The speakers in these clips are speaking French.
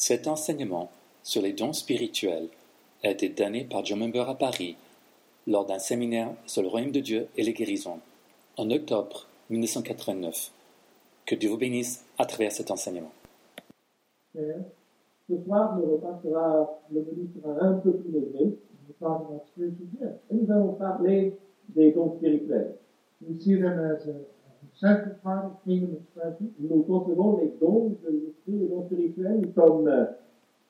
Cet enseignement sur les dons spirituels a été donné par John Member à Paris lors d'un séminaire sur le royaume de Dieu et les guérisons en octobre 1989. Que Dieu vous bénisse à travers cet enseignement. Ce soir, le repas sera, le menu sera un peu plus about spiritual gifts. Et nous allons parler des dons spirituels. We see Nous concevons les dons de l'esprit, les dons spirituels comme euh,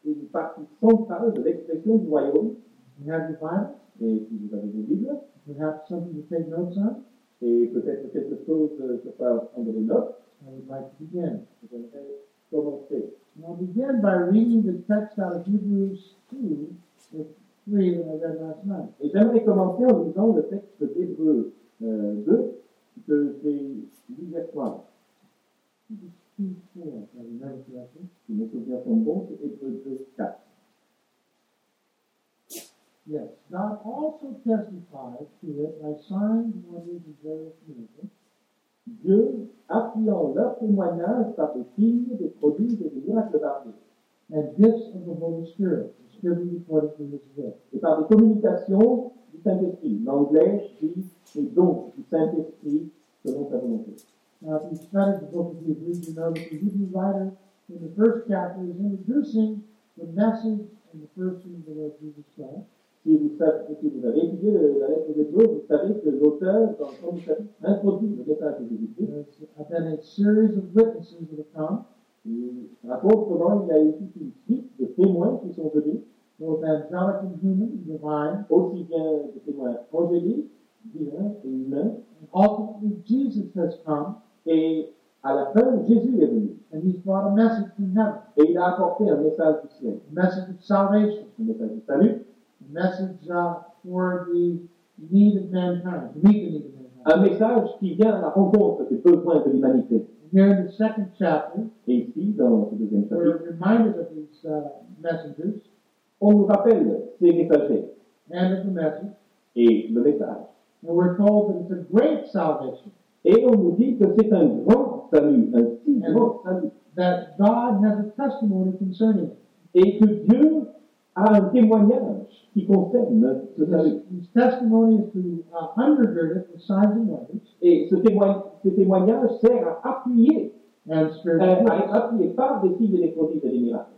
une partie centrale de l'expression du royaume. We have your Bible. Et si vous avez vos Bibles, Perhaps something to take notes on. et peut-être quelque chose euh, sur quoi prendre des notes, I would like to begin. j'aimerais commencer. I'll begin by reading the text out of Hebrews 2, the 3 that I read last night. Et j'aimerais commencer en lisant le texte d'Hébreu euh, 2 que j'ai lu hier soir. Hebrews 2, 4, if I remember correctly. Si mes souvenirs sont bons, c'est Hébreu 2, 4. Yes. God also testified to it by signs, wonders, and various miracles, Dieu, appuyant leur témoignage par des signes, des prodiges et des miracles variés, and gifts of the Holy Spirit, distributed according to his will. et par des communications du Saint-Esprit. L'anglais dit les dons du Saint-Esprit selon sa volonté. Now, if you studied the book of Hebrews, you know that the Hebrew writer in the first chapter is introducing the message and the person of the Lord Jesus Christ. Si vous, savez, si vous avez étudié la lettre d'Hébreu, vous savez que l'auteur, dans chapitre, introduit le message de Jésus-Christ. Been a series of witnesses that have come, comment il y a eu toute une suite de témoins qui sont venus, both angelic and human divine, aussi bien des témoins angéliques, divins et humains. And ultimately Jesus has come, Et à la fin, Jésus est venu. and he's brought a message from heaven, Et il a apporté un message du ciel, a message of salvation, un message du salut, a message uh, for the need of mankind, to meet the need of mankind. un message qui vient à la rencontre des besoins de l'humanité. Here in the second chapter, Et ici, dans ce deuxième we're chapitre, reminded of these uh, messengers on nous rappelle ces messagers and of the message, et le message. And we're told that it's a great salvation, Et on nous dit que c'est un grand salut, un si grand salut, that God has a testimony concerning it. et que Dieu a un témoignage qui concerne ce salut. His, testimony is to uh, undergird it with signs and wonders Et ce, témoigne, ce témoignage sert à appuyer, and euh, à être appuyé par des signes et des prodiges et des miracles.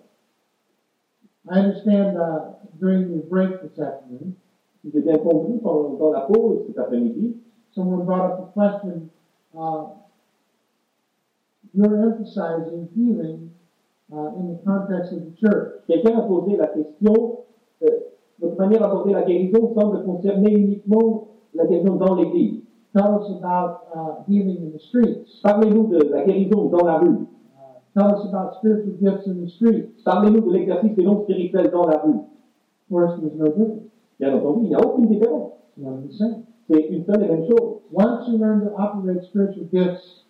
I understand uh, during the break this afternoon, Si j'ai bien compris, pendant, dans la pause cet après-midi, someone brought up the question, uh, you're emphasizing healing uh, in the context of the church. quelqu'un a posé la question, euh, notre manière d'aborder la guérison semble concerner uniquement la guérison dans l'Église. Tell us about uh, healing in the streets. Parlez-nous de la guérison dans la rue. Uh, tell us about spiritual gifts in the streets. Parlez-nous de l'exercice des dons spirituels dans la rue. Of course, there's no difference. Bien entendu, il n'y a aucune différence. C'est une seule et même chose. Once you learn to operate spiritual gifts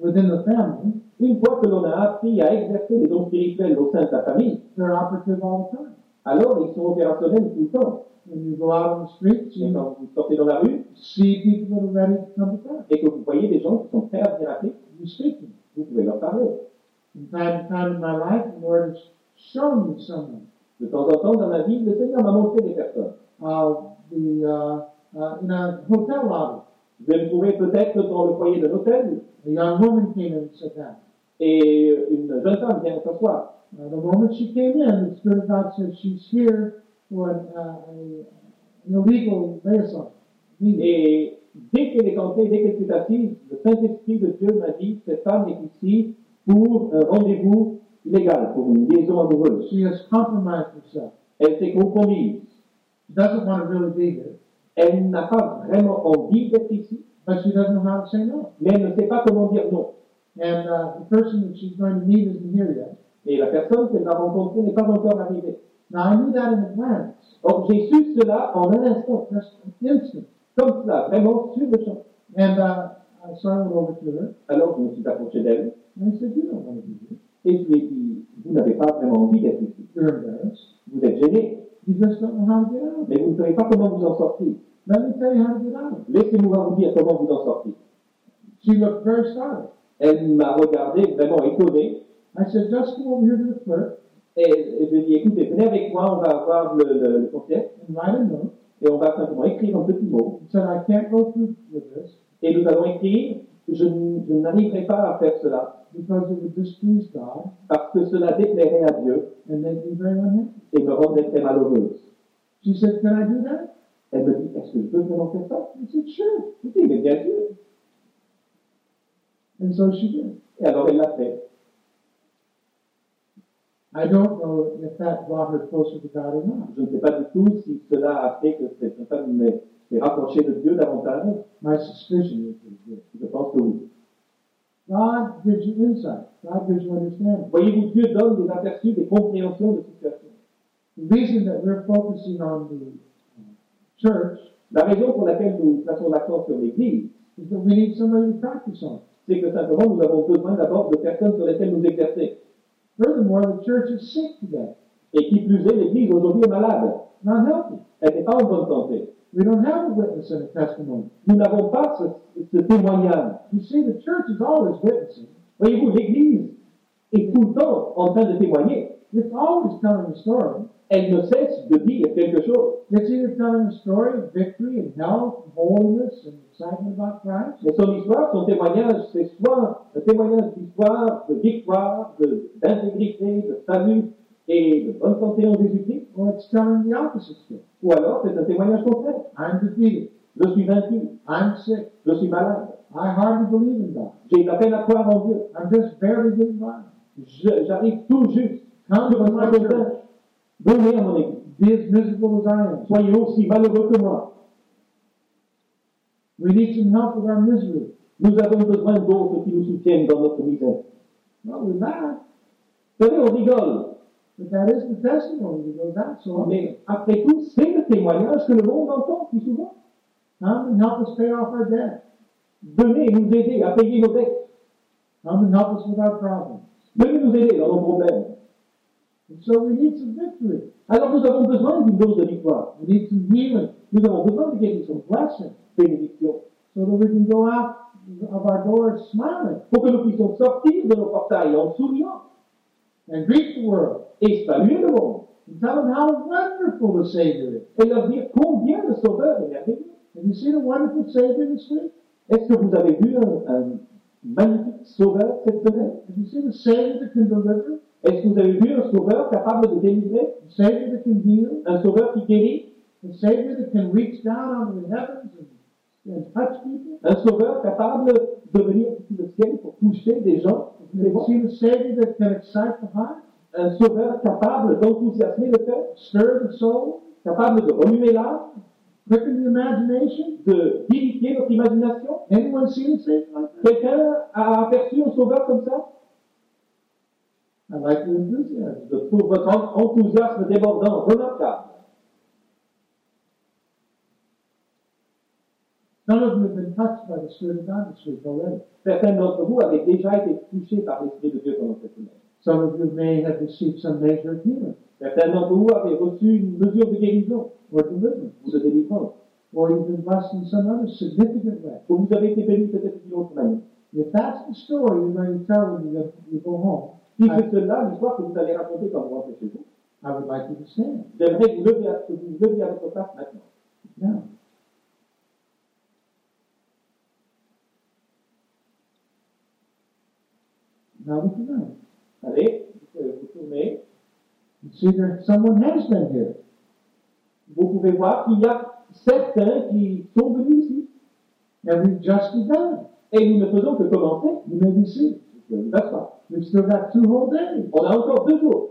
within the family, Une fois que l'on a appris à exercer les dons spirituels au sein de sa famille, they're operative all the time. alors ils sont opérationnels tout le temps. When you go out on the streets, Et you quand vous sortez dans la rue see people that are ready to come to Christ. et que vous voyez des gens qui sont prêts à venir à You speak to them. vous pouvez leur parler. From time to time in my life, the Lord has shown me someone. De temps en temps dans ma vie, le Seigneur m'a montré des personnes. The uh, uh, in a hotel lobby, vais me trouver peut-être dans le foyer d'un hôtel a young woman came and sat down. et une jeune femme vient s'asseoir. Uh, the moment she came in, the Spirit of God said she's here for an, uh, a, an illegal liaison. Et dès qu'elle est entrée, dès qu'elle s'est assise, le Saint-Esprit de Dieu m'a dit, cette femme est ici pour un rendez-vous illégal, pour une liaison amoureuse. She has compromised herself. Elle s'est compromise. She doesn't want to really be here, Elle n'a pas vraiment envie d'être ici, but she doesn't know how to say no. mais elle ne sait pas comment dire non. And uh, the person that she's going to meet isn't here yet. Et la personne qu'elle va rencontrer n'est pas encore arrivée. Now, I knew that in advance, Or j'ai su cela en un instant, just instant. comme cela, vraiment sur le champ. And uh, I- went over to her, Alors je me suis approché d'elle and I said, You don't want to be here. et je lui ai dit, vous n'avez pas vraiment envie d'être ici. You're embarrassed. Vous êtes gêné, Mais vous ne savez pas comment vous en sortir. Let me tell you how to get out of it. Laissez-moi vous dire comment vous en sortir. She looked very startled. Elle m'a regardé vraiment étonné. I said, Just go over here to the clerk Et, et je lui ai dit, écoutez, venez avec moi, on va avoir le, le, le concert et on va simplement écrire un petit mot. He said, I can't go through with this Et nous allons écrire, je, je n'arriverai pas à faire cela because it would displease God parce que cela déplairait à Dieu and make me very unhappy. et me rendrait très malheureuse. She said, Can I do that? Elle me dit, est-ce que je peux vraiment faire ça? I said, Sure. Je dis, mais bien sûr. And so she did. Et alors elle l'a fait. I don't know if that brought her closer to God or not. Je ne sais pas du tout si cela a fait que cette femme m'ait s'est rapprochée de Dieu davantage? My suspicion is that did. Je pense que oui. God gives you insight. God gives you understanding. Voyez-vous, Dieu donne des aperçus, des compréhensions de situation. The reason that we're focusing on the church La raison pour laquelle nous plaçons l'accent sur l'Église, is that we need somebody to practice on. c'est que simplement nous avons besoin d'abord de personnes sur lesquelles nous exercer. Furthermore, the church is sick today, Et qui plus est, l'Église aujourd'hui est malade. not healthy. Elle n'est pas en bonne santé. We don't have a testimony. Nous n'avons pas ce, ce témoignage. You see, the church is always witnessing. Voyez-vous, l'Église est tout le temps en train de témoigner. It's always telling a story. Elle ne cesse de dire quelque chose. It's either telling a story of victory and health, holiness, and excitement about Christ, Mais son histoire, son témoignage, c'est soit un témoignage d'histoire, de victoire, de- d'intégrité, de, salut et de bonne santé en Jésus-Christ, ou alors c'est un témoignage contraire. I'm defeated. Je suis vaincu, I'm sick. je suis malade, I hardly believe in God. j'ai de la peine à croire en Dieu, I'm just barely getting by. J'arrive tout juste Come to my church. Venez à mon église, Be as miserable as I am. soyez aussi malheureux que moi. We need some help with our misery. Nous avons besoin d'autres qui nous soutiennent dans notre misère. Well, we laugh, Vous savez, on rigole, but that is the testimony that goes out so often. mais après tout, c'est le témoignage que le monde entend plus souvent. And help us pay off our debt. Venez nous aider à payer nos dettes. And help us with our problems. Venez nous aider dans nos problèmes. And so we need some victory. Alors nous avons besoin d'une dose de victoire. We need some healing Nous avons besoin de guérison, blessing bénédiction, so that we can go out of our doors smiling pour que nous puissions sortir de nos portails en souriant and greet the world le monde and tell them how wonderful the Savior is. et leur dire combien le Sauveur est merveilleux. Have you seen a wonderful Savior this week? Est-ce que vous avez vu un, un magnifique Sauveur cette semaine Have you seen a Savior that can deliver? Est-ce que vous avez vu un Sauveur capable de délivrer A Savior that can heal? Un Sauveur qui guérit A Savior that can reach down onto the heavens and, and? Un Sauveur capable de venir le ciel pour toucher des gens the Un Sauveur capable d'enthousiasmer le cœur stir the soul, Capable de remuer l'âme the? De vivifier notre imagination? Quelqu'un a aperçu un Sauveur comme ça? I like your enthusiasm. Je trouve votre enthousiasme débordant remarquable. Some of you have been touched by the Spirit of God this week already. Certains d'entre vous avaient déjà été touchés par l'Esprit de Dieu pendant cette semaine. Some of you may have received some measure of healing Certains d'entre vous avaient reçu une mesure de guérison or deliverance, ou de délivrance. or you've been blessed in some other significant way. Ou vous avez été bénis peut-être d'une autre manière. If that's the story you're going to tell when you you go home, Si c'est cela l'histoire que vous allez raconter quand vous rentrez chez vous, I would like you to stand. j'aimerais vous lever à, que vous leviez à votre place maintenant. Now, know. Allez, vous tourner. You see, there someone has been here. Vous pouvez voir qu'il y a certains qui sont venus ici. And we've just begun. Et nous ne faisons que commencer. You may be seated. Passe pas. We've still got two whole days. On a encore deux jours.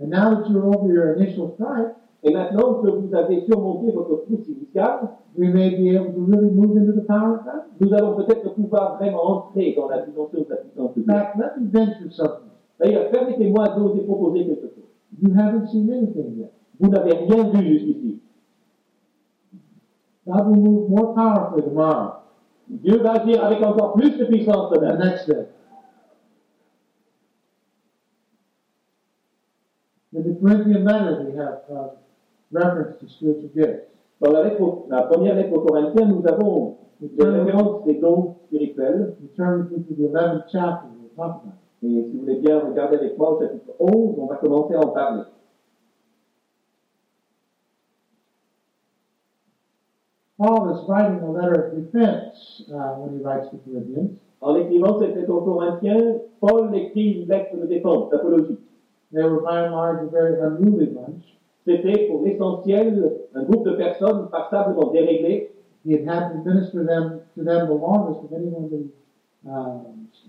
And now that you're over your initial fright, Et maintenant que vous avez surmonté votre frousse initiale, we may be able to really move into the power of God. nous allons peut-être pouvoir vraiment entrer dans la dimension de la puissance de Dieu. fact, let me venture something. D'ailleurs, permettez-moi d'oser proposer quelque chose. You haven't seen anything yet. Vous n'avez rien vu jusqu'ici. God will move more powerfully tomorrow, Dieu va agir avec encore plus de puissance the demain. next day. In the Corinthian letter, we have uh, reference to spiritual gifts. Dans la, première lettre aux Corinthiens, nous avons des références des dons spirituels. We turn with me to the 11th chapter, we'll talk about it. Et si vous voulez bien regarder avec moi au chapitre 11, on va commencer à en parler. Paul is writing a letter of defense uh, when he writes to Corinthians. En écrivant cette lettre aux Corinthiens, Paul écrit une lettre de défense, d'apologie. They were by and large a very unruly bunch. C'était pour l'essentiel un groupe de personnes passablement déréglées. He had had to minister them to them the longest of anyone in uh,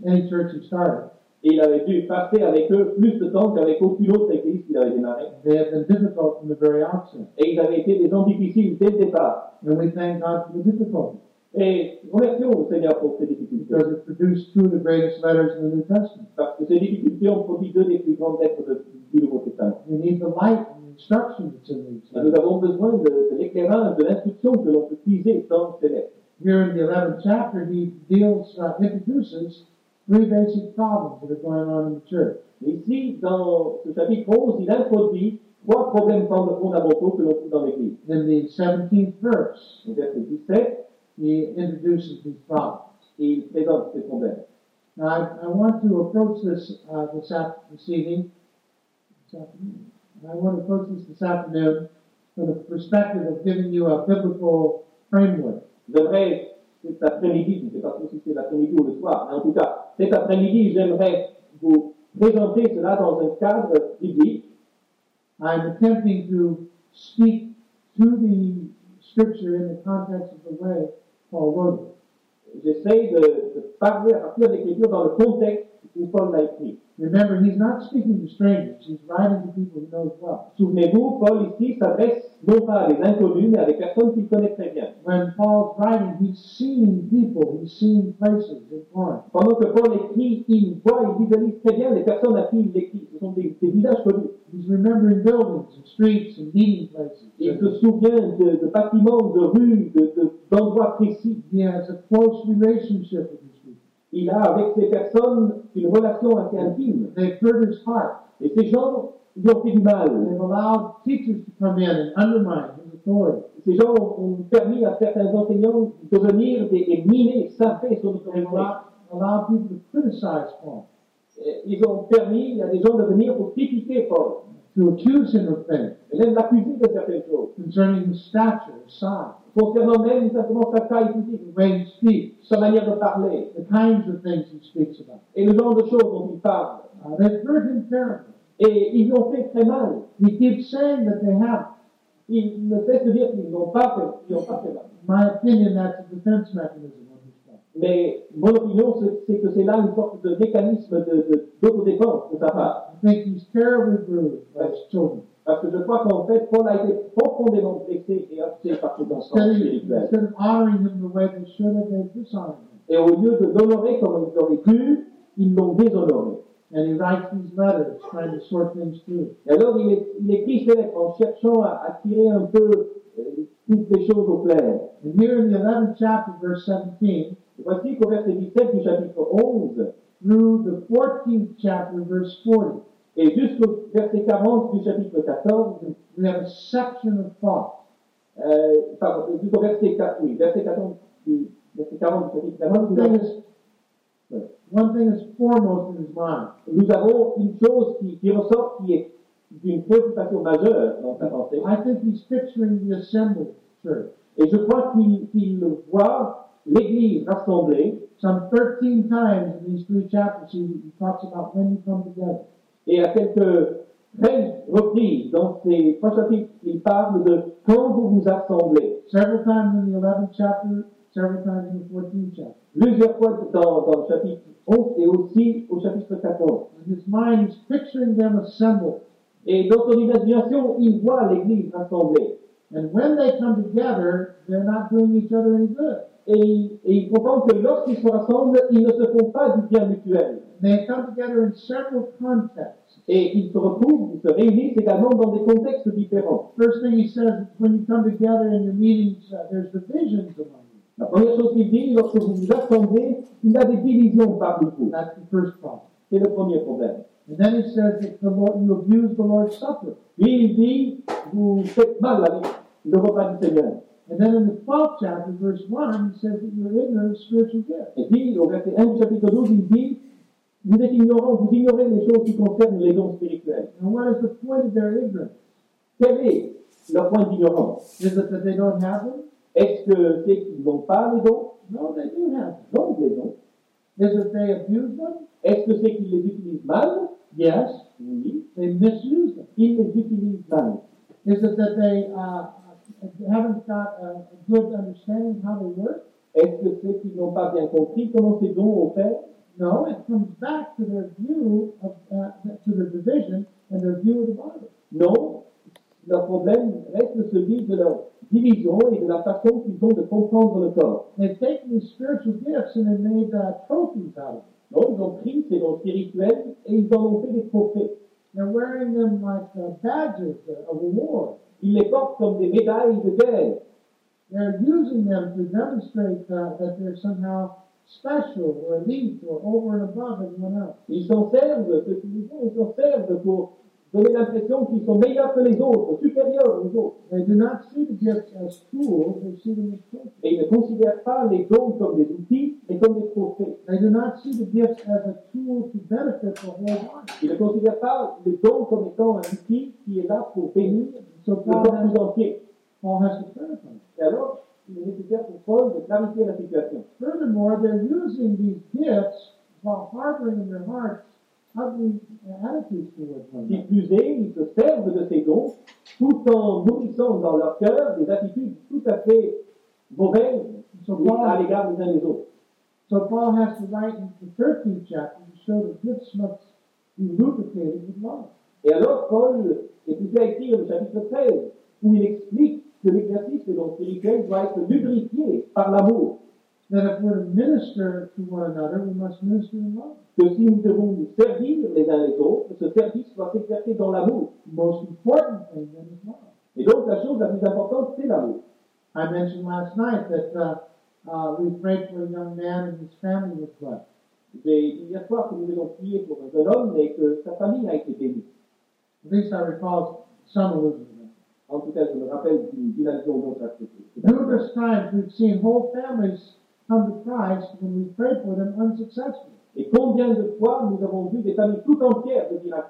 any church he started. Et il avait dû passer avec eux plus de temps qu'avec aucune autre église qu'il avait démarré. They had been difficult from the very outset, Et ils avaient été des gens difficiles dès le départ. and we thank God for the difficulty Et remercions le Seigneur pour ces difficultés. because it produced two of the greatest letters in the New Testament. Parce que ces difficultés ont produit deux des plus grandes lettres de- du Nouveau Testament. We need the light and the instruction that's in these nous avons besoin de, de l'éclairage, de l'instruction que l'on peut puiser dans. Here in the 11th chapter, he deals, uh, introduces three basic problems that are going on in the church. Ici, dans ce chapitre 11, il introduit trois problèmes fondamentaux que l'on trouve dans l'Église. In the 17th verse, Au verset 17, he introduces these problems. il présente ces problèmes. Now, I, I want to approach this uh, this, af- this evening. This afternoon. I want to approach this this afternoon from the perspective of giving you a biblical framework. J'aimerais, cet après-midi, je ne sais pas si c'est l'après-midi ou le soir, mais en tout cas, cet après-midi, j'aimerais vous présenter cela dans un cadre biblique. I'm attempting to speak to the scripture in the context of the way Paul wrote it. J'essaie de, de parler à partir de l'Écriture dans le contexte écrit. Remember, he's not speaking to strangers. He's writing to people he knows well. Souvenez-vous, Paul ici s'adresse non pas à des inconnus, mais à des personnes qu'il connaît très bien. When Paul's writing, he's seeing people, he's seeing places in Corinth. Pendant que Paul écrit, il voit, il visualise très bien les personnes à qui il écrit. Ce sont des, des connus. He's remembering buildings and streets and meeting places. Il se souvient de, de bâtiments, de rues, de- de- d'endroits précis. He has a close relationship with. Il a avec ces personnes une relation assez intime. They've hurt his heart. Et ces gens lui ont fait du mal. They've allowed teachers to come in and undermine his authority. Ces gens ont ont permis à certains enseignants de venir et, et miner, saper son autorité. allowed, people to criticize Paul, Ils ont permis à des gens de venir pour critiquer Paul, to accuse him of things et même l'accuser de certaines choses, concerning his stature, his size, concernant même simplement sa taille physique, the way he speaks, sa manière de parler, the kinds of things he speaks about. et le genre de choses dont il parle. Uh, they've hurt him terribly. Et ils lui ont fait très mal. He keeps saying that they have. Il ne cesse de dire qu'ils n'ont pas fait, qu'ils n'ont pas fait mal. My opinion, that's a defense mechanism on his part. Mais mon opinion, c'est que c'est là une sorte de mécanisme de- de- d'autodéfense de, sa part. I think he's terribly bruised by his children. Parce que je crois qu'en fait, Paul a été profondément blessé et heurté par ses enfants spirituels. Et au lieu de l'honorer comme ils auraient dû, ils l'ont déshonoré. And he writes these letters trying to sort things through. Et alors, il, est- il écrit ces lettres en cherchant à, à tirer un peu euh, toutes les choses au clair. And here in the 11th chapter, verse 17, Et voici qu'au verset 17 du chapitre 11, through the 14th chapter, verse 40, et jusqu'au verset 40 du chapitre 14, we have a section of thought euh, pardon, jusqu'au verset 4, oui, verset 40 du, verset 40 du chapitre 40, One nous thing avons, is, one thing is foremost in his mind. nous avons une chose qui, qui ressort qui est d'une préoccupation majeure dans sa pensée. I think he's picturing the assembled church. Et je crois qu'il qu'il voit l'Église rassemblée, Some 13 times in these three chapters, he talks about when you come together. Et à quelques treize reprises dans ces trois chapitres, il parle de quand vous vous assemblez. Several times in the 11th chapter, several times in the 14th chapter. Plusieurs fois dans, dans le chapitre 11 et aussi au chapitre 14. In his mind, he's picturing them assembled. Et dans son imagination, il voit l'Église rassemblée. And when they come together, they're not doing each other any good. Et, il- et il comprend que lorsqu'ils se rassemblent, ils ne se font pas du bien mutuel. They come together in several contexts. Et ils se retrouvent, ils se réunissent également dans des contextes différents. First thing he says is when you come together in your meetings, uh, there's divisions among you. La première chose qu'il dit, lorsque vous vous assemblez, il y a des divisions parmi vous. That's the first problem. C'est le premier problème. And then he says that the Lord, you abuse the Lord's Supper. Puis il dit, vous faites mal avec le repas du Seigneur. And then in the 12th chapter, verse 1, he says that you're ignorant of spiritual gifts. Et puis, au verset 1 du chapitre 12, il dit, vous êtes ignorants, vous ignorez les choses qui concernent les dons spirituels. And what is the point of their ignorance? Quel est leur point d'ignorance? Is it that they don't have them? Est-ce que c'est qu'ils n'ont pas les dons? No, they do have them. Non, ils les ont. Is it they abuse them? Est-ce que c'est qu'ils les utilisent mal? Yes. Oui. They misuse them. Ils les utilisent mal. Is it that they uh, haven't got a, a good understanding of how they work? Est-ce que c'est qu'ils n'ont pas bien compris comment ces dons opèrent No, it comes back to their view of, uh, to their division and their view of the Bible. Non. Leur problème reste celui de leur division et de la façon qu'ils ont de comprendre le corps. They've taken these spiritual gifts and they made uh, trophies out of them. Non, ils ont pris ces dons spirituels et ils en ont fait des trophées. They're wearing them like uh, badges uh, of award. Ils les portent comme des médailles de guerre. They're using them to demonstrate uh, that they're somehow special or elite or over and above everyone else. Ils s'en servent, ceux qui les font, ils s'en servent pour donner l'impression qu'ils sont meilleurs que les autres, supérieurs aux autres. They do not see the gifts as tools, they see them as trophies. Et ils ne considèrent pas les dons comme des outils, mais comme des trophées. They do not see the gifts as a tool to benefit the whole body. Ils ne considèrent pas les dons comme étant un outil qui est là pour bénir So le corps has, tout entier. Paul has to clarify. Et alors, il est nécessaire pour Paul de clarifier la situation. Furthermore, they're using these gifts while harboring in their hearts Qui plus est, ils se servent de ces dons tout en nourrissant dans leur cœur des attitudes tout à fait mauvaises So à Paul, l'égard des uns des autres. so Paul has to write in the 13th chapter to show the gifts must be lubricated with love. Et alors, Paul est poussé à écrire le chapitre 13, où il explique que l'exercice des dons spirituels doit être lubrifié par l'amour. That if we're to minister to one another, we must minister in love. Que si nous devons nous servir les uns les autres, ce service doit s'exercer dans l'amour. The most important thing then is love. Et donc, la chose la plus importante, c'est l'amour. I mentioned last night that uh, uh, we prayed for a young man and his family was blessed. J'ai dit hier soir que nous devons prier pour un jeune homme et que sa famille a été bénie. At least I recall some allusion to that. En tout cas, je me rappelle d'une allusion dont ça. Numerous times we've seen whole families come to Christ when we prayed for them unsuccessfully. Et combien de fois nous avons vu des familles tout entières devenir à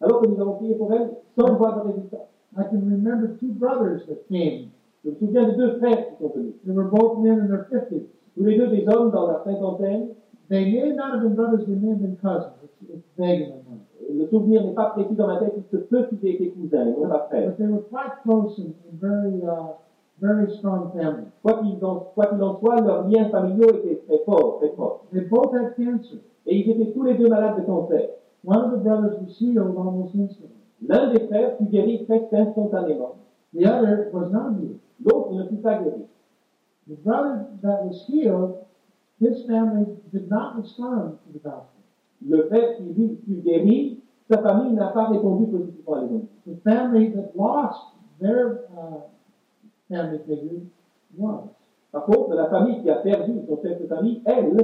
alors que nous avons prié pour elles sans voir de résultat. I can remember two brothers that came. Je me souviens de deux frères qui sont venus. They were both men in their 50s. Tous les deux des hommes dans la cinquantaine. They may not have been brothers, they may have been cousins. It's, it's vague in my mind. Le souvenir n'est pas précis dans ma tête, il se peut qu'ils aient été cousins non pas frères. But they were quite close and, and very, uh, very strong families. Quoi qu'il en, qu'il en soit, leurs liens familiaux étaient très forts, très forts. They both had cancer. Et ils étaient tous les deux malades de cancer. One of the brothers was healed almost instantly. L'un des frères fut guéri presque instantanément. The other was not healed. L'autre ne fut pas guéri. The brother that was healed, his family did not respond to the gospel. Le frère qui lui fut guéri, sa famille n'a pas répondu positivement à l'évangile. The family that lost their uh, family figure was. Par contre, la famille qui a perdu son chef de famille, elle,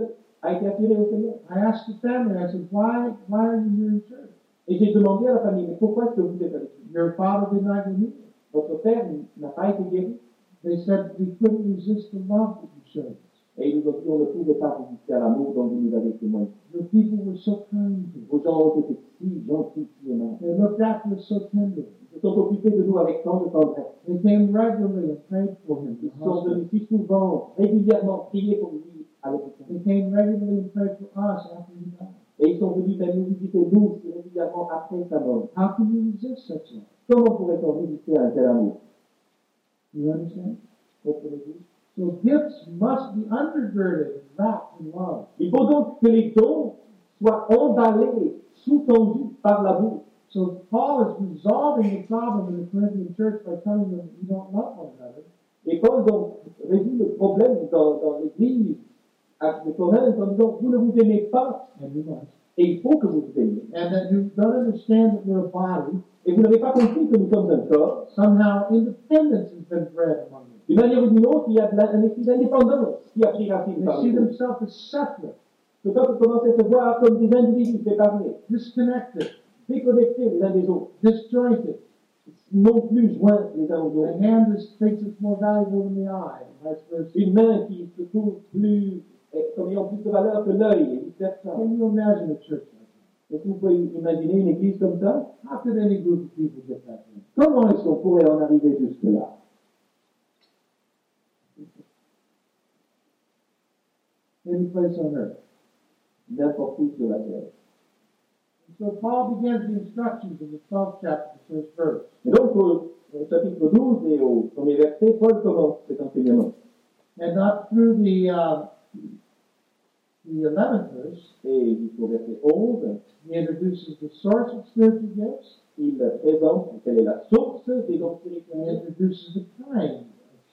a été attirée au Seigneur. I asked the family, I said, why, why are you here in church? Et j'ai demandé à la famille, mais pourquoi est-ce que vous êtes avec nous Your father did not healed. Votre père n'a pas été guéri. They said we couldn't resist the love that you showed. Et ils nous pouvait pas résister à l'amour dont vous nous avez témoigné. Your people were so kind. Vos gens ont été si gentils, si aimables. They looked after us so tenderly. Ils sont occupés de nous avec tant de tendresse. They came regularly and prayed for him. Ils sont venus si souvent, régulièrement, prier pour lui à l'hôpital. They came regularly and prayed for us after he died. Et ils sont venus même nous visiter nous si régulièrement après sa mort. How can you resist such love? Comment pourrait-on résister à un tel amour? You understand? Comprenez-vous So gifts must be undergirded wrapped in love. Il faut donc que les dons soient emballés, sous-tendus par l'amour. So Paul is resolving the problem in the Corinthian church by telling them you don't love one another. Et Paul donc résout le problème dans, dans l'église à- Corinthe en disant vous ne vous aimez pas And you must. et il faut que vous vous aimiez. And that you don't understand that we're a body. Et vous n'avez pas compris que nous sommes un corps. Somehow independence has been bred among. D'une manière ou d'une autre, il y a de la- un esprit d'indépendance qui a pris racine They see themselves as separate, Ce peuple commence à se voir comme des individus séparés, disconnected, déconnectés les uns des autres, disjointed. non plus joints les uns aux The autres. hand is, thinks it's more valuable than the eye, vice versa. Une main qui se trouve plus, comme ayant plus de valeur que l'œil, et vice-versa. Can you imagine a church like that? Est-ce que vous pouvez imaginer une église comme ça? How could any group of people get that way? Comment est-ce qu'on pourrait en arriver jusque-là? Any place on earth. Où sur la terre. And so Paul begins the instructions in the 12th chapter, the first verse. Et donc, au, au chapitre 12 et au premier verset, Paul commence cet enseignement. And not through the, uh, the 11th verse, Et jusqu'au verset 11, he introduces the source of spiritual gifts, il présente quelle est la source des dons and he spirituels. introduces the kind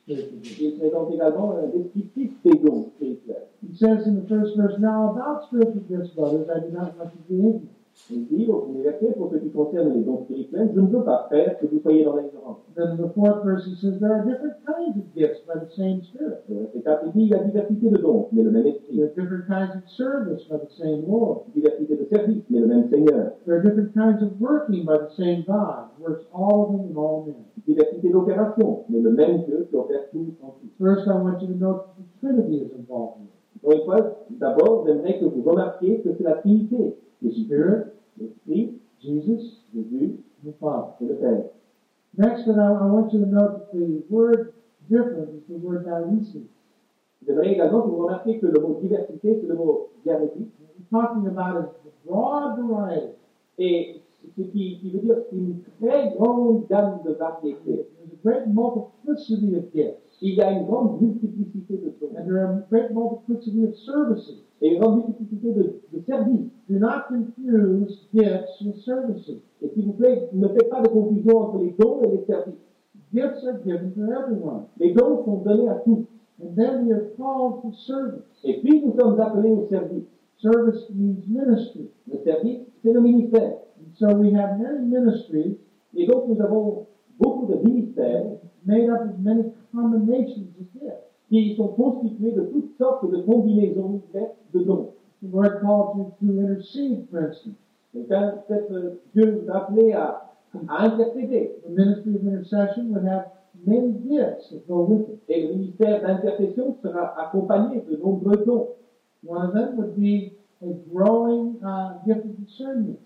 of spiritual gifts. Il présente également un descriptif des dons spirituels. He says in the first verse, Now about spiritual gifts, brothers, I do not want you to be ignorant. Il dit au premier verset, pour ce qui concerne les dons spirituels, je ne veux pas faire que vous soyez dans l'ignorance. Then the fourth verse, he says, There are different kinds of gifts by the same Spirit. Le verset 4, il dit, il y a diversité de dons, mais le même esprit. There are different kinds of service by the same Lord. Diversité de mais le même Seigneur. There are different kinds of working by the same God, who works all of them in all men. Diversité d'opérations, mais le même Dieu qui opère tout en tout. First, I want you to note that the Trinity is involved d'abord, j'aimerais que vous remarquiez que c'est la Trinité. The Spirit, the feet, Jesus, Jésus and the Father. et le Père. Next, and I, I want you to note that the word different is the word dialysis. J'aimerais également que vous remarquiez que le mot diversité, c'est le mot dialectique. What we're talking about is the broad variety. Et ce qui, qui veut dire une très grande gamme de variétés. There's a great multiplicity of gifts, Il y a une grande multiplicité de and there are a great multiplicity of services. et une grande multiplicité de, de services. Do not confuse gifts with services. Et s'il vous plaît, ne faites pas de confusion entre les dons et les services. Gifts are given to everyone, Les dons sont donnés à tous. and then we are called to service. Et puis nous sommes appelés au service. Service means ministry. Le service, c'est le ministère. And so we have many ministries Et donc nous avons beaucoup de ministères made up of many combinations gifts. qui sont constitués de toutes sortes de combinaisons de dons. The Lord called you to intercede, for instance. Dieu vous a appelé à, à intercéder. The ministry of intercession would have many gifts that go with it. Et le ministère d'intercession sera accompagné de nombreux dons. One of them would be a growing uh, gift of discernment.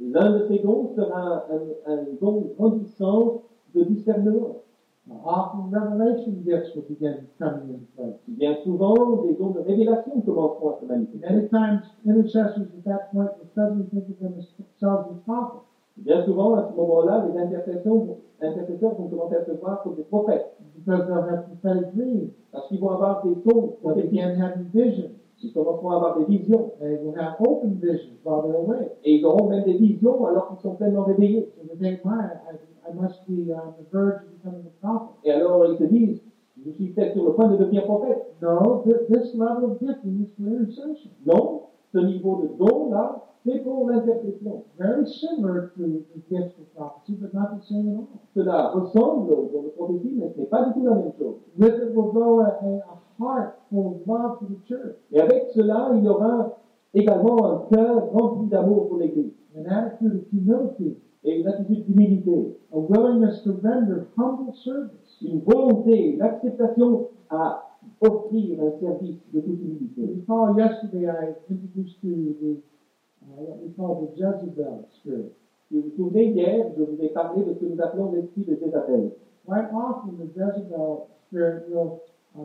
L'un de ces dons sera un, un don grandissant de discernement. Often revelation gifts will begin coming in place. Bien souvent, des dons de révélation commenceront à se manifester. Many times, intercessors at that point will suddenly think of themselves as prophets Bien souvent, à ce moment-là, les intercesseurs vont commencer à se voir comme des prophètes, because they'll have prophetic dreams. parce qu'ils vont avoir des dons They'll begin having visions. Ils commenceront à avoir des visions, They will have open visions while they're awake. et ils auront même des visions alors qu'ils sont pleinement réveillés. So they think, my, I, I must be on the verge of becoming a prophet. Et alors, ils se disent, je suis peut-être sur le point de devenir prophète. No, th- this level of gifting is for intercession. Non, ce niveau de don-là, c'est pour l'intercession. Very similar to the gifts of prophecy, but not the same at all. Cela ressemble aux dons de prophétie, mais ce n'est pas du tout la même chose. With it will go a, a heart full of love for the church, Et avec cela, il y aura également un cœur rempli d'amour pour l'Église an attitude of humility, et une attitude d'humilité, a willingness to render humble service. une volonté, une acceptation à offrir un service de toute humilité. Recall yesterday I introduced to you the uh, what we call the Jezebel spirit. Si vous vous souvenez, hier, je vous ai parlé de ce que nous appelons l'esprit de Jézabel. Quite often, the Jezebel spirit will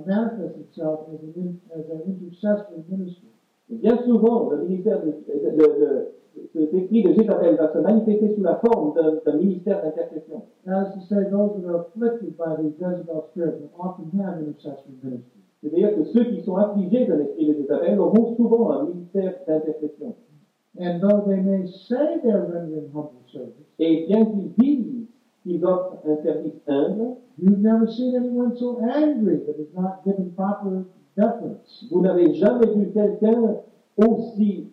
manifest itself as an, as an intercessory ministry. Et Bien souvent, le ministère de, de- cet esprit de Jézabel va se manifester sous la forme d'un ministère d'intercession. Ministry. C'est-à-dire que ceux qui sont affligés de l'esprit de Jézabel auront souvent un ministère d'intercession. And though they may say they're rendering humble service, Et bien qu'ils disent qu'ils offrent un service humble, you've never seen anyone so angry that is not given proper deference. vous n'avez jamais vu quelqu'un aussi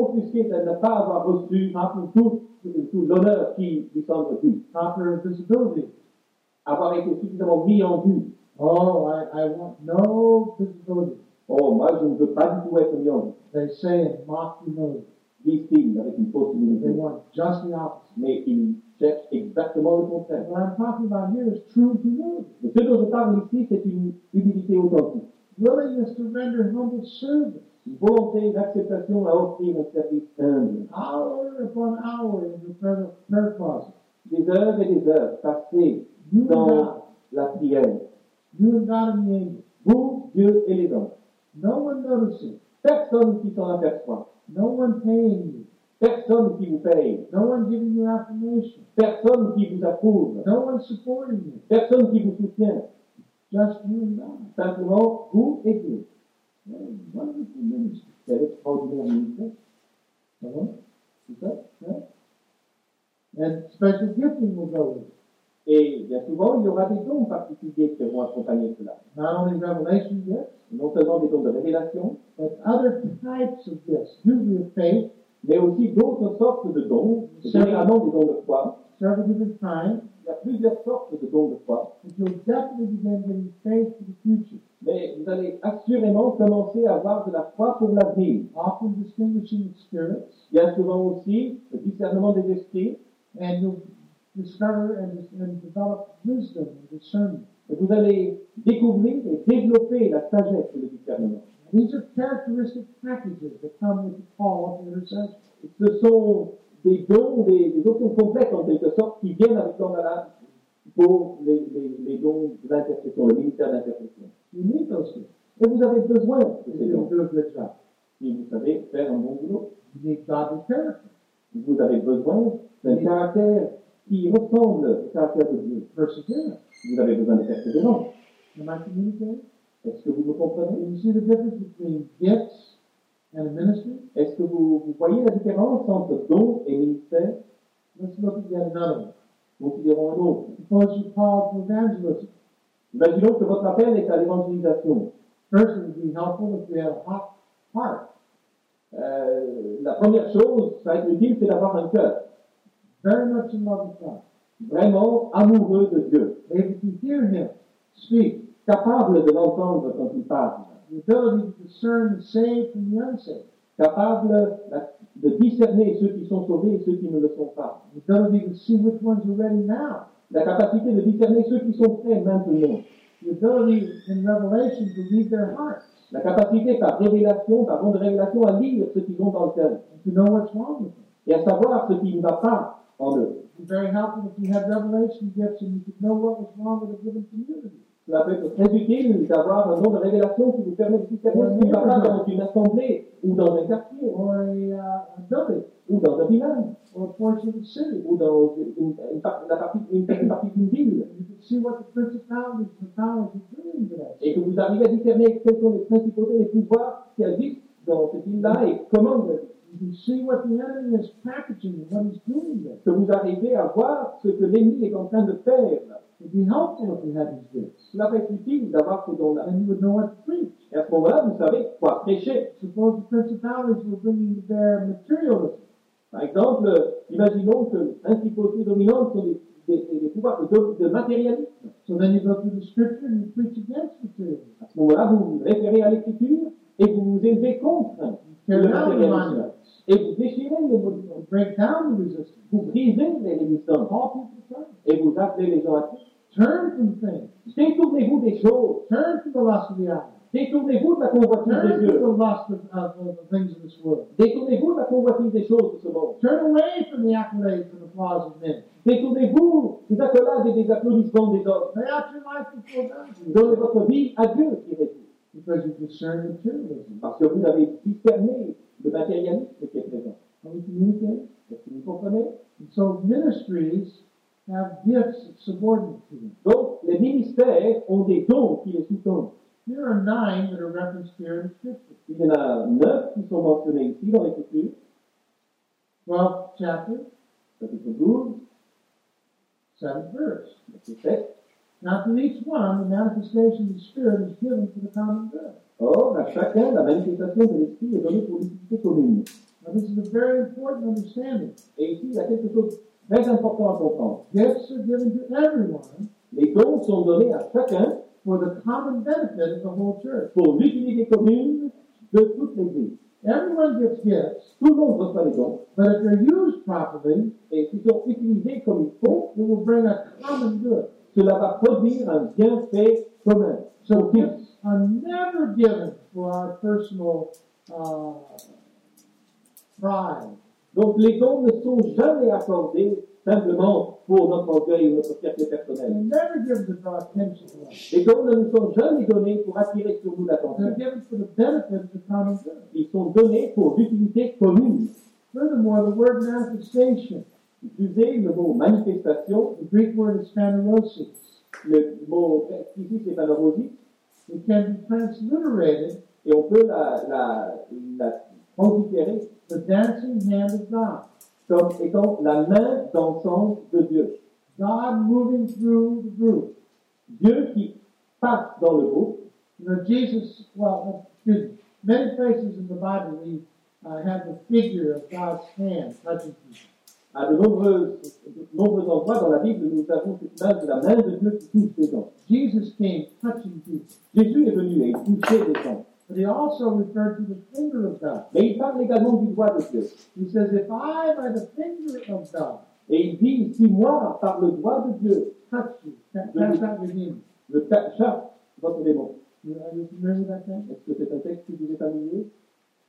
offusqué de ne pas avoir reçu tout, tout l'honneur qui lui semble dû, proper visibility. avoir été suffisamment mis en vue. Oh, I, I want no visibility. Oh, moi, je ne veux pas du tout être mis en vue. They say mock humility. Disent-ils avec une fausse They humilité. want just the opposite. Mais ils cherchent exactement le contraire. What I'm talking about here is true humility. Mais ce dont je parle ici, c'est une humilité authentique. Willingness to render humble service. Une volonté d'acceptation à offrir un service humble. Hour upon hour in the prayer prayer closet. Des heures et des heures passées You and God. dans la prière. You and God and the angels. Vous, Dieu et les hommes. No one noticing. Personne qui s'en aperçoit. No one paying you. Personne qui vous paye. No one giving you affirmation. Personne qui vous approuve. No one supporting you. Personne qui vous soutient. Just you and God. Simplement, vous et Dieu. What a wonderful ministry. C'est l'extraordinaire ministère. Ça va? C'est ça hein And special gifting will go with it. Et bien souvent, il y aura des dons particuliers qui vont accompagner cela. Not only revelation Non seulement des dons de révélation, but other types of gifts. Usually of faith, mais aussi d'autres sortes de dons, généralement des dons de foi. several different kinds. Il y a plusieurs sortes de dons de foi, But you'll definitely begin getting faith for the future. mais vous allez assurément commencer à avoir de la foi pour l'avenir. Often distinguishing of spirits. Bien souvent aussi, le discernement des esprits, And you'll discover and, and develop wisdom and discernment. et vous allez découvrir et développer la sagesse et le discernement. These are characteristic packages that come with the call of intercession. Ce sont des dons, des, des options complètes en quelque sorte, qui viennent avec l'embalage pour les, les, les dons d'intercession, le ministère d'intercession. You need those things Et vous avez besoin de ces dons si vous savez faire un bon boulot. You need godly character, Vous avez besoin d'un caractère qui ressemble au caractère de Dieu. perseverance. Vous avez besoin de persévérance. Am I communicating? Est-ce que vous me comprenez? You see the difference between gifts and ministry? Est-ce que vous, vous voyez la différence entre don et ministère? Let's look at yet another. Considérons un autre. Suppose you call to evangelism. Imaginons que votre appel est à l'évangélisation. First, it would be helpful if you had a hot heart, Euh, la première chose, ça va être utile, c'est d'avoir un cœur vraiment amoureux de Dieu, able to hear Him speak, capable de l'entendre quand il parle, the ability to discern the saved from the unsaved, capable de discerner ceux qui sont sauvés et ceux qui ne le sont pas, the ability to see which ones are ready now, la capacité de discerner ceux qui sont prêts maintenant, the ability in revelation to read their hearts. La capacité par révélation, par don de révélation, à lire ce qu'ils ont dans le cœur. To know what's wrong with them. et à savoir ce qui ne va pas en eux. It'd be very helpful if you had revelation gifts and you could know what was wrong with a given community. Cela peut être très utile d'avoir un don de révélation qui vous permet de discerner ce qui va pas dans une assemblée ou dans un quartier. Uh, ou dans un village. Ou dans une, une partie, une certaine partie d'une ville. Et que vous arrivez à discerner quelles sont les principautés, les pouvoirs qui agissent dans cette ville-là et comment vous agissez. You can see what the enemy is packaging and what he's doing there. que vous arrivez à voir ce que l'ennemi est en train de faire. Cela va être utile d'avoir ces dons-là. Then you would know what to preach. Et à ce moment-là, vous savez quoi prêcher. Suppose the principalities were bringing to bear materialism. Par exemple, imaginons que les principautés dominantes sont des, des- des- des pouvoirs de, de matérialisme. So then you go through the scripture and you preach against materialism. À ce moment-là, vous vous référez à l'écriture et vous vous élevez contre You le tear down the matérialisme. monuments. Et vous déchirez les monuments. You break down the resistance. Vous brisez les résistances. Call people to Christ. Et vous appelez les gens à Christ. Turn from things. Détournez-vous des choses. Turn from the lust of the eye. Détournez-vous de la convoitise Turn des from yeux. the lust of, of, of the things of this world. Détournez-vous de la convoitise des choses de ce monde. Turn away from the accolades and applause of men. Détournez-vous des accolades et des applaudissements des hommes. Lay out your life before God. Donnez votre vie à Dieu, dirait-il. Because you discern materialism. Parce que vous avez discerné le matérialisme qui est présent. Are we communicating? Est-ce que vous comprenez And so ministries have gifts subordinate to them. Donc, les ministères ont des dons qui les sous-tendent. Here are nine that are referenced here in Scripture. Il y en a neuf qui sont mentionnés ici dans l'Écriture, 12th chapter, chapitre 12, 7th verse. verset 7. Now to each one, the manifestation of the Spirit is given for the common good. Or, à chacun, la manifestation de l'Esprit est donnée pour l'utilité commune. Now this is a very important understanding. Et ici, il y a quelque chose de très important à comprendre. Gifts are given to everyone Les dons sont donnés à chacun for the common benefit of the whole church. pour l'utilité commune de toute l'Église. Everyone gets gifts, Tout le monde reçoit des dons. but if they're used properly, Et s'ils sont utilisés comme il faut, it will bring a common good. Cela va produire un bienfait commun. So gifts are never given for our personal uh, pride. Donc les dons ne sont jamais accordés simplement pour notre orgueil ou notre fierté personnelle. Les dons ne nous sont jamais donnés pour attirer sur nous l'attention. Ils sont donnés pour l'utilité commune. Furthermore, the word manifestation, Utiliser le mot manifestation, the Greek word is phanerosis. le mot ici c'est phanerosis, It can be transliterated et on peut la, la, la transférer the dancing hand of God. comme étant la main dansante de Dieu. God moving through the group. Dieu qui passe dans le groupe. You know, Jesus, well, excuse many places in the Bible we uh, have the figure of God's hand touching people. À de nombreux, de nombreux endroits dans la Bible, nous avons cette image de la main de Dieu qui touche les gens. Jesus came touching people. Jésus est venu et il touchait les gens. But he also referred to the finger of God. Mais il parle également du doigt de Dieu. He says, if I, by the finger of God, Et il dit, si moi, par le doigt de Dieu, touch you, ca- cast out your demons. je chasse votre démon. You- you? Est-ce que c'est un texte qui vous est familier?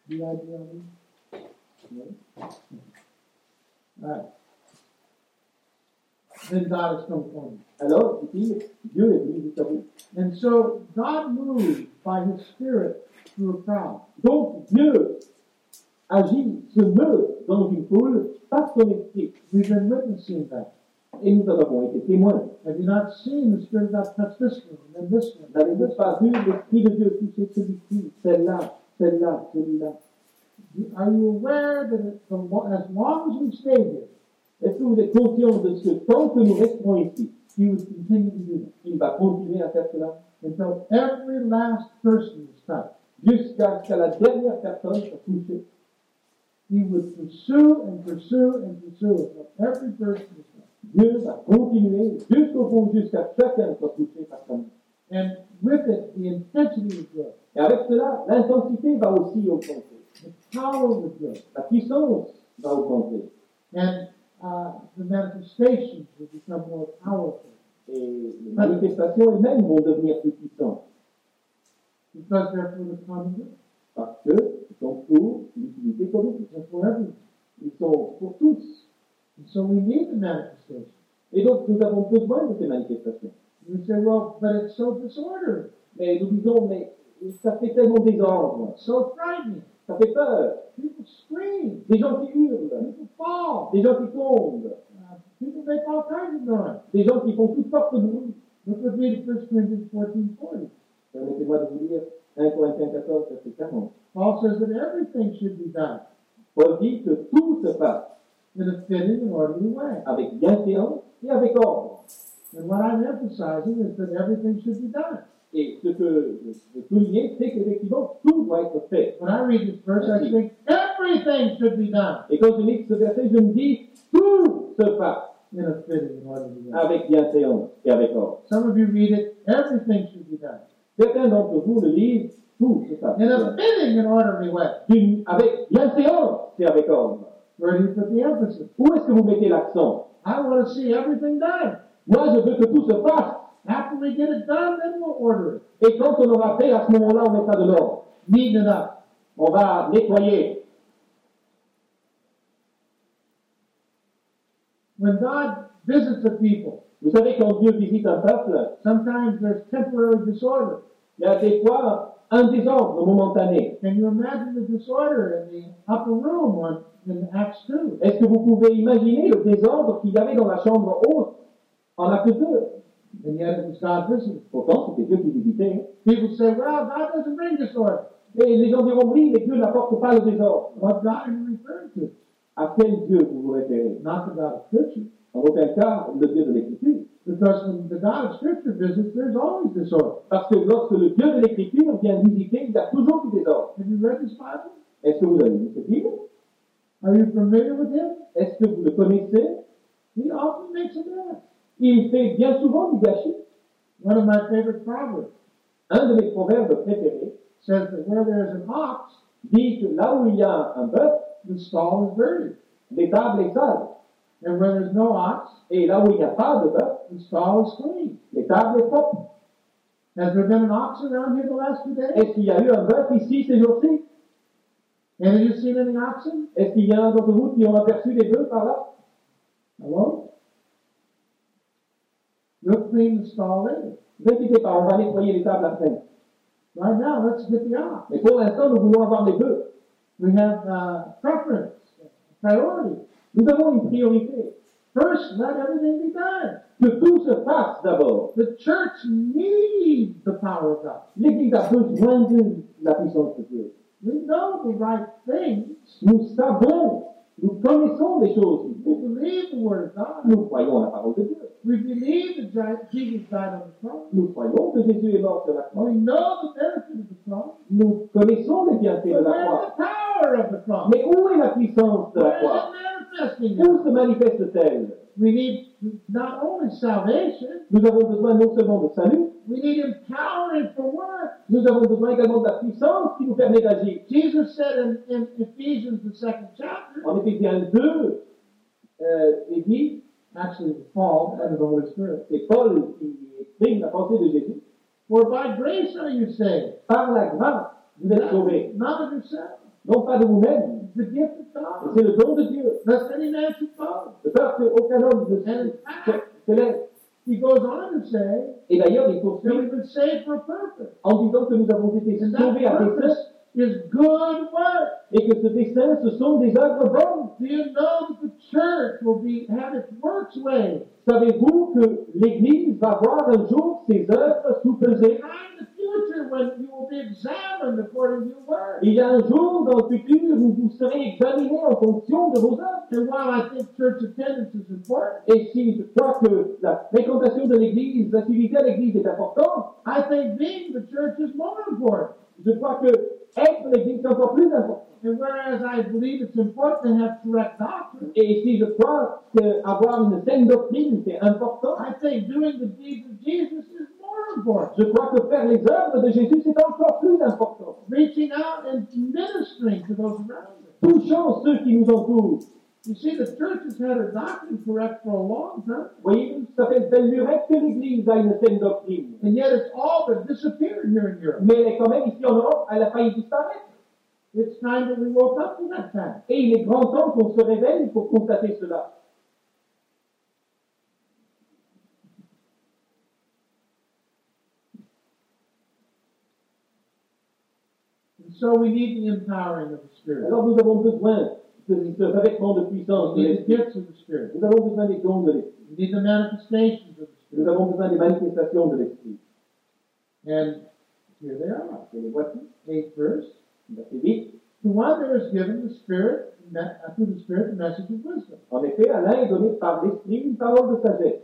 It? Non. All right. Then God has come for me. Alors, dit-il, Dieu est venu jusqu'à vous. And so God moved by his spirit through a crowd. Donc, Dieu agit, se meut dans une foule par son esprit. We've been witnessing that. Et nous en avons été témoins. Have you not seen the Spirit of God touch this one and this one? N'avez-vous pas vu l'esprit de Dieu toucher celui-ci, celle-là, celle-là, celui-là Are you aware that as long as we stay here, Est-ce que vous êtes conscient de ce que que nous resterons ici, He would continue to do that? Il va continuer à faire cela until every last person is touched? jusqu'à la dernière personne soit touchée He would pursue and pursue and pursue until every person is touched. Dieu va continuer jusqu'au fond, jusqu'à chacun soit touché par sa. And with it, the intensity would grow, Et avec cela, l'intensité va aussi augmenter. The power would grow, La puissance va augmenter. and uh, the manifestations would become more powerful Et les manifestations elles-mêmes vont devenir plus puissantes. because they're for the common good. Parce qu'ils sont pour l'utilité commune. They're for everyone. Ils sont pour tous. And so we need the. Et donc, nous avons besoin de ces manifestations. You say, well, but it's so disordered, Mais nous disons, mais ça fait tellement désordre. so frightening. Ça fait peur. People scream, Des gens qui hurlent. people fall, Des gens qui tombent. uh, people make all kinds of noise. Des gens qui font toutes sortes de bruit. Look with me to 1 Corinthians 14 40. Permettez-moi de vous lire 1 Corinthiens 14, verset 40. Paul says that everything should be done Paul dit que tout se passe in a fitting and orderly way. avec bienséance et avec ordre. And what I'm emphasizing is that everything should be done. Et ce que je veux souligner, c'est qu'effectivement, tout doit être fait. When I read this verse, I think everything should be done Et quand je lis ce verset, je me dis, tout se passe in a fitting avec bienséance et avec ordre. Some of you read it, everything should be done Certains d'entre vous le lisent, tout se passe in a fitting and orderly way. Avec bienséance et avec ordre. Where do you put the emphasis? Où est-ce que vous mettez l'accent? I want to see everything done. Moi, je veux que tout se passe. After we get it done, then we'll order it. Et quand on aura fait, à ce moment-là, on mettra de l'ordre. Up. On va nettoyer. When God visits a people, Vous savez, quand Dieu visite un peuple, sometimes there's temporary disorder. il y a des fois un désordre momentané. Can you imagine the disorder in the upper room on, in Acts 2? Est-ce que vous pouvez imaginer le désordre qu'il y avait dans la chambre haute en acte 2 And yet it was God visiting. Pourtant, c'était Dieu qui visitait. People say, well, God doesn't bring disorder. Et les gens diront, oui, mais Dieu n'apporte pas le désordre. What God are you referring to? À quel Dieu vous vous référez? Not the God of Scripture. En aucun cas, le Dieu de l'Écriture. Because when the God of Scripture visits, there's always disorder. Parce que lorsque le Dieu de l'Écriture vient visiter, il y a toujours du désordre. Have you read this Bible? Est-ce que vous avez lu ce livre Are you familiar with him? Est-ce que vous le connaissez? He often makes a mess. Il fait bien souvent du gâchis. One of my favorite proverbs Un de mes proverbes préférés says that where there is an ox, dit que là où il y a un bœuf, the stall is dirty. l'étable est sale. And where there's no ox, Et là où il n'y a pas de bœuf, the stall is clean. l'étable est propre. Has there been an ox around here the last few days? Est-ce qu'il y a eu un bœuf ici ces jours-ci? Have you seen any oxen? Est-ce qu'il y a un d'entre vous qui ont aperçu des bœufs par là? Hello? Clean the stall later. Ne inquiétez pas, on va nettoyer l'étable après. Right now, let's get the ox. Mais pour l'instant, nous voulons avoir des bœufs. We have uh, preference, priority. Nous avons une priorité. First, let everything be done. Que tout se fasse d'abord. The church needs the power of God. L'Église a besoin de la puissance de Dieu. We know the right things. Nous savons, nous connaissons les choses. We believe the Word of God. Nous croyons la parole de Dieu. We believe that Jesus died on the cross. Nous croyons que Jésus est mort sur la croix. We know the benefit of the cross. Nous connaissons les bienfaits de la croix. the power of the cross? Mais où est la puissance de la croix? Où se manifeste-t-elle? We need not only salvation, Nous avons besoin non seulement de salut, we need empowering for work. nous avons besoin également de la puissance qui nous permet d'agir. Jesus said in, in Ephesians, the second chapter, En Éphésiens 2, euh, il dit, actually the Paul and the Holy Spirit, c'est Paul qui exprime la pensée de Jésus, For by grace are you saved, par la grâce, vous êtes sauvés, not of yourself. non pas de vous-même, It's the gift of mais God. c'est le don de Dieu, any man should. Peur qu'aucun homme ne se. He goes on to say Et d'ailleurs, il poursuit en disant que nous avons été sauvés à dessein purpose is good work. et que ce dessein, ce sont des œuvres bonnes. Do you know that the church will be have its works weighed? Savez-vous que l'Église va voir un jour ses œuvres sous-pesées? Future, when you will be examined according to your work. Il y a un jour dans le futur où vous serez examinés en fonction de vos œuvres. And while I think church attendance is important, Et si je crois que la fréquentation de l'Église, l'activité à l'Église est importante, I think being the church is more important. je crois que être l'Église est encore plus important. And whereas I believe it's important to have correct doctrine, Et si je crois qu'avoir une saine doctrine, c'est important, I think doing the deeds of Jesus is important. je crois que faire les œuvres de Jésus, c'est encore plus important. Reaching out and ministering to those around us. Touchant ceux qui nous entourent. You see, the church has had her doctrine correct for a long time, Voyez, ça fait belle lurette que l'Église a une saine doctrine. and yet it's all but disappeared here in Europe. Mais elle est quand même ici en Europe, elle a failli disparaître. It's time that we woke up to that fact. Et il est grand temps qu'on se réveille pour constater cela. So we need the empowering of the Spirit. Alors nous avons besoin de ce revêtement de puissance de We need the l'Esprit. gifts of the Spirit. Nous avons besoin des dons de l'Esprit. We need the manifestations of the Nous Spirit. avons besoin des manifestations de l'Esprit. And here they are. Et les voici. Eighth verse. Verset 10. To one there is given the Spirit, me- uh, through the Spirit, the message of wisdom. En effet, à l'un est donné par l'Esprit une parole de sagesse.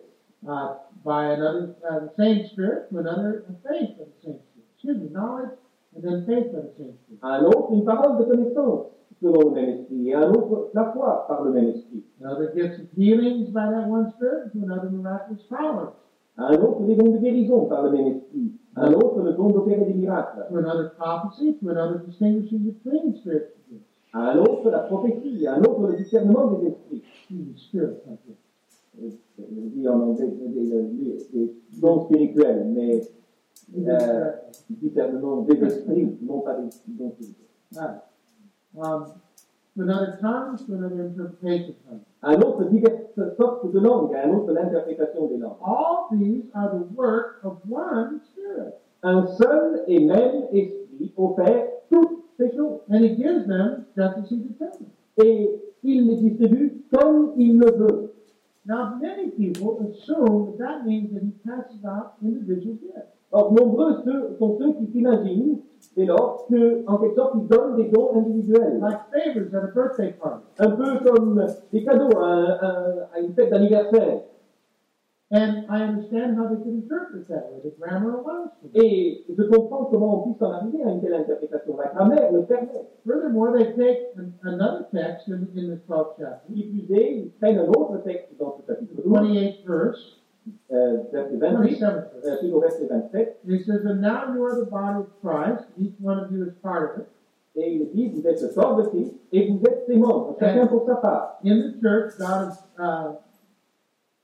Uh, by another, uh, the same Spirit, to another, faith by the same Spirit. Excuse me, knowledge, un autre, une parole de connaissance selon le même Esprit. Et un autre, la foi par le même Esprit. Another gifts of healings by that one Spirit, to another miraculous powers. À un autre, des dons de guérison par le même Esprit. Un autre, le don d'opérer des miracles. To another prophecy, to another distinguishing between spirits and gifts. À un autre, la prophétie. Un autre, le discernement des esprits. Je dis en anglais, des, des dons spirituels, mais euh, discernement des esprits, non pas des. Um, to another tongues, to another interpretation of tongues. À un autre, diverses sortes de langues. Un autre, l'interprétation des langues. All these are the work of one Spirit. Un seul et même esprit opère toutes ces choses. And He gives them just as He determines. Et il les distribue comme il le veut. Now, many people assume that that means that He passes out individual gifts. Or, nombreux ceux, sont ceux qui s'imaginent, dès lors, que, en quelque sorte, il donne des dons individuels. Like favors at a birthday party. Un peu comme des cadeaux à, un- à- à une fête d'anniversaire. And I understand how they could interpret that way. The grammar allows. Et je comprends comment on puisse en arriver à une telle interprétation. La grammaire le permet. Furthermore, they take an, another text in, in the 12th chapter, Qui plus est, ils prennent un autre texte dans ce chapitre the 12, 28th verse, euh, verset 28, 27th verse. euh, plutôt verset 27. He says, And now you are the body of Christ, each one of you is part of it. Et il dit, êtes le corps de Christ et vous êtes membres, chacun pour sa part. In the church, God is, uh,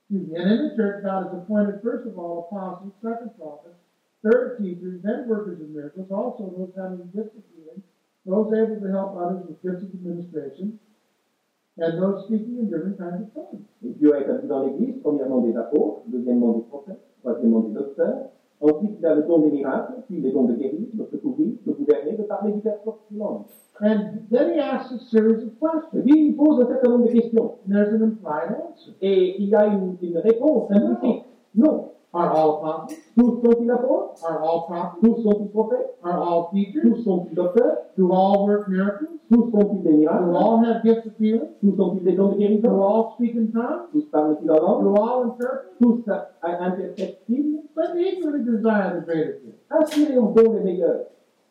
excuse me, and in the church, God has appointed first of all apostles, second prophets, third teachers, then workers of miracles, also those having gifts of healing, those able to help others with gifts of administration, different kinds of tongues. Et Dieu a établi dans l'Église, premièrement des apôtres, deuxièmement des prophètes, troisièmement des docteurs. Ensuite, il a le don des miracles, puis les dons de guérir, de secourir, de gouverner, de parler diverses de langues. And then he asks a series of Et questions. puis, il pose un certain nombre de questions. And there's an implied answer. Et il y a une, une réponse implicite. Non. Are all apostles? Tous sont-ils apôtres Are all prophets? Tous sont-ils prophètes Are all teachers? Tous sont-ils docteurs Do all work miracles? Tous sont-ils des Do all have gifts of healing? Tous sont-ils des dons de Do all speak in tongues? Tous parlent-ils en langue Do all interpret? Tous interprètent-ils But eagerly desire the greater good. Aspirez aux dons les meilleurs.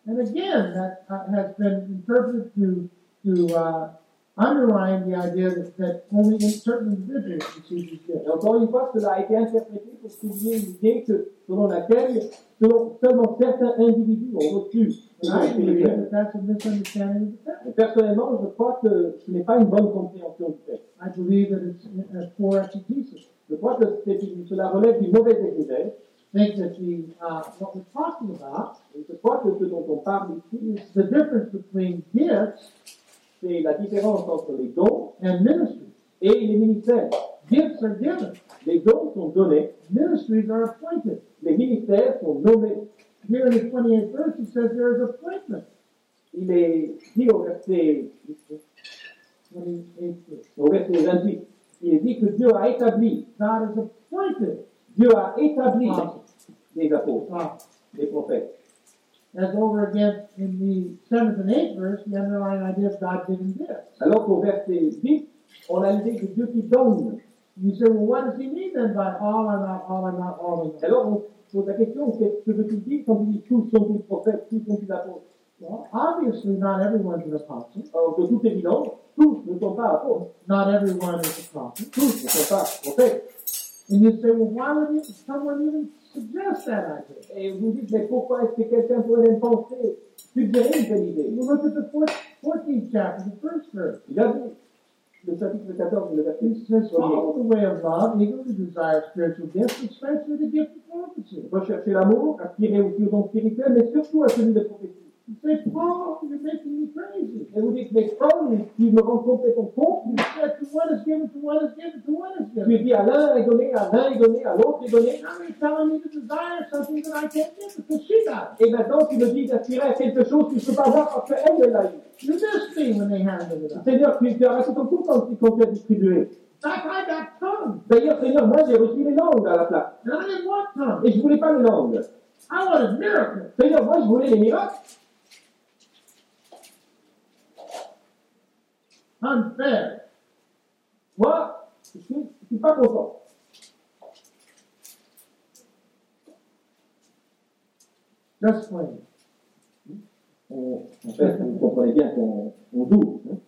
And again, that uh, has been interpreted to to uh, underline the idea that, that only in certain individuals receive these gifts. Et encore une fois, cela a été interprété pour souligner l'idée que, selon laquelle seulement certains individus ont reçu les And dons I believe that's a misunderstanding of the text. Personnellement, je crois que ce n'est pas une bonne compréhension du texte. I believe that it's a poor exegesis. Je crois que cela relève d'une mauvaise exégèse. Think that the uh, what we're talking about je crois que ce dont on parle ici, is the difference between gifts c'est la différence entre les dons and ministries. et les ministères. Gifts are given. Les dons sont donnés, Ministries are appointed. les ministères sont nommés. Here in the 28th verse, it says there is appointment. Il est dit au verset, 28th verse. au verset 28, il est dit que Dieu a établi, God has appointed Dieu a établi apostles, des apôtres, prophets. des prophètes. As over again in the seventh and eighth verse, the underlying idea of God giving gifts. Alors qu'au verset 10, on a l'idée que Dieu qui donne. You say, well, what does he mean then by all are not, all are not, all are not? Alors on se pose la question, qu'est-ce que veut-il dire quand il dit tous sont des prophètes, tous sont des apôtres Well, obviously not everyone's an apostle. Alors de toute évidence, tous ne sont pas apôtres, Not everyone is a prophet. tous ne sont pas prophètes. And you say, well, why would you, someone even Et vous dites, mais pourquoi est-ce que quelqu'un pourrait penser, suggérer une idée You look at the fourth, 14th chapter, the first verse. Regardez le chapitre 14, le verset It says, 1er. follow the way of love, eagerly desire spiritual gifts, especially the gift of prophecy. Recherchez l'amour, aspirez aussi aux dons spirituels, mais surtout à celui de prophétie. Making me crazy. Et vous dites, mais Paul, il me rend complètement con. You said, to one is given, to one is given, to one is Tu dis à l'un est donné, à l'un est donné, à l'autre est donné. Now you're telling me to desire something that I can't get because she got Et maintenant, tu me dis d'aspirer à quelque chose que je ne peux pas avoir parce qu'elle elle l'a eu. You missed me when they handed it up. Seigneur, tu, tu as raté ton coup quand, tu as distribué. D'ailleurs, Seigneur, moi j'ai reçu les langues à la place. Et je voulais pas les langues. I wanted miracles. Seigneur, moi je voulais les miracles. Unfair. Moi, je suis, je suis pas content. Just plain. On, en fait, vous comprenez bien qu'on on hein.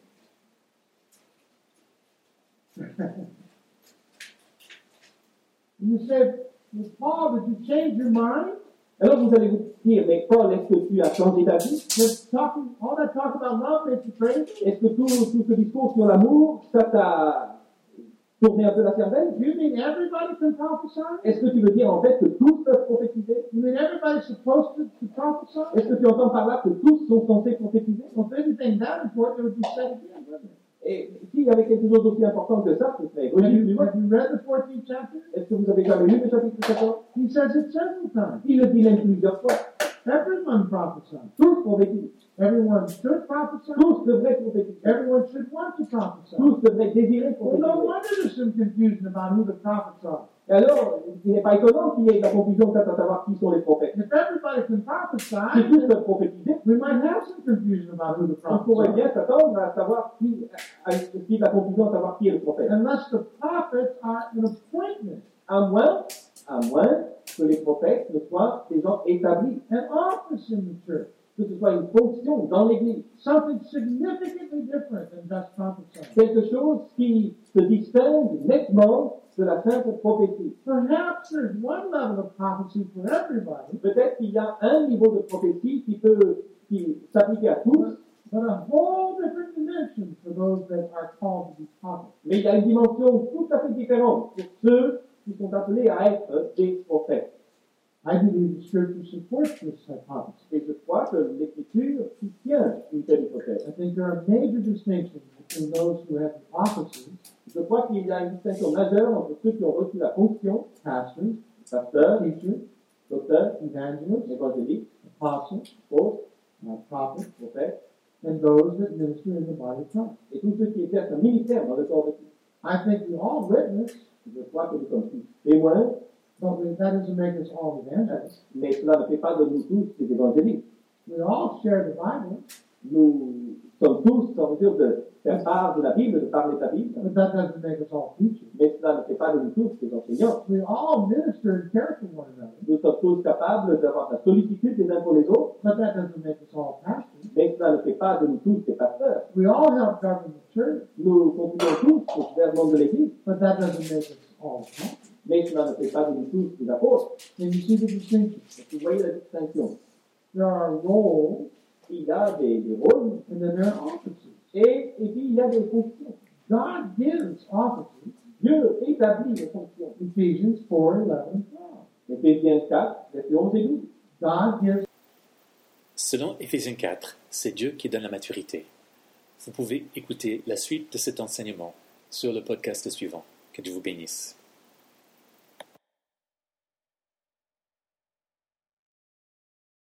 You said, Paul, did you change your mind? Alors vous allez vous dire, mais Paul, est-ce que tu as changé d'avis Just talking, all that talk about love makes you? Est-ce que tout, tout ce discours sur l'amour, ça t'a tourné un peu la cervelle? You mean everybody can prophesy? Est-ce que tu veux dire en fait que tous peuvent prophétiser? You mean everybody's supposed to, to prophesy? Est-ce que tu entends par là que tous sont censés prophétiser? If anything that important, it would be said again? Et s'il y avait quelque chose d'aussi important que ça, ce serait Have you, have you read the 14th chapter? Est-ce que vous avez jamais lu le chapitre 14 He says it several times. Il le dit même plusieurs fois. Everyone prophesies. Tous prophétisent. Everyone should prophesy. Tous devraient prophétiser. Everyone should want to prophesy. Tous devraient désirer Well, no wonder there's some confusion about who the prophets are. Et alors, il n'est pas étonnant qu'il y ait la confusion quant à savoir qui sont les prophètes. If everybody can Si prophesy, tous peuvent prophétiser, we might have some confusion about who the on pourrait bien s'attendre à savoir qui, à, la confusion à savoir qui est le prophète. Unless the prophets are an appointment, À moins, à moins que les prophètes ne soient des gens établis, an office in the church, que ce soit une fonction dans l'Église, something significantly different than just prophesying. quelque chose qui se distingue nettement de la simple prophétie. Perhaps there's one level of prophecy for everybody, Peut-être qu'il y a un niveau de prophétie qui peut qui s'appliquer à tous, but a whole different dimension for those that are called to be prophets. Mais il y a une dimension tout à fait différente pour ceux qui sont appelés à être des prophètes. I believe the scripture supports this hypothesis. Et je crois que l'Écriture soutient une telle hypothèse. I think there are major distinctions between those who have the offices, Je crois qu'il y a une distinction majeure entre ceux qui ont reçu la fonction, pastors, pasteur, teachers, docteur, évangéliste, apostles, apôtre, uh, prophets, prophète, and those that minister in the body of Christ. et tous ceux qui exercent un ministère dans le corps de Christ. I think we all witness, Je crois que nous sommes tous témoins, but we, that doesn't make us all evangelists. mais cela ne fait pas de nous tous des évangélistes. We all share the Bible, Nous sommes tous en mesure de faire part de la Bible, de parler de la Bible, but that doesn't make us all teachers. mais cela ne fait pas de nous tous des enseignants. We all minister and care for one another, Nous sommes tous capables d'avoir la sollicitude les uns pour les autres, but that doesn't make us all pastors. mais cela ne fait pas de nous tous des pasteurs. We all help govern the church, Nous contribuons tous au gouvernement de l'Église, but that doesn't make us all pastors. mais cela ne fait pas de nous tous des apôtres. And you see the distinction. Vous voyez la distinction. There are roles, Il y a des, des rôles and then there are offices. Et, et puis il y a des fonctions. God gives offices. Dieu établit les fonctions. Ephesians 4, 11, and 12. Éphésiens 4, versets 11 et 12. God gives Selon Éphésiens 4, c'est Dieu qui donne la maturité. Vous pouvez écouter la suite de cet enseignement sur le podcast suivant. Que Dieu vous bénisse.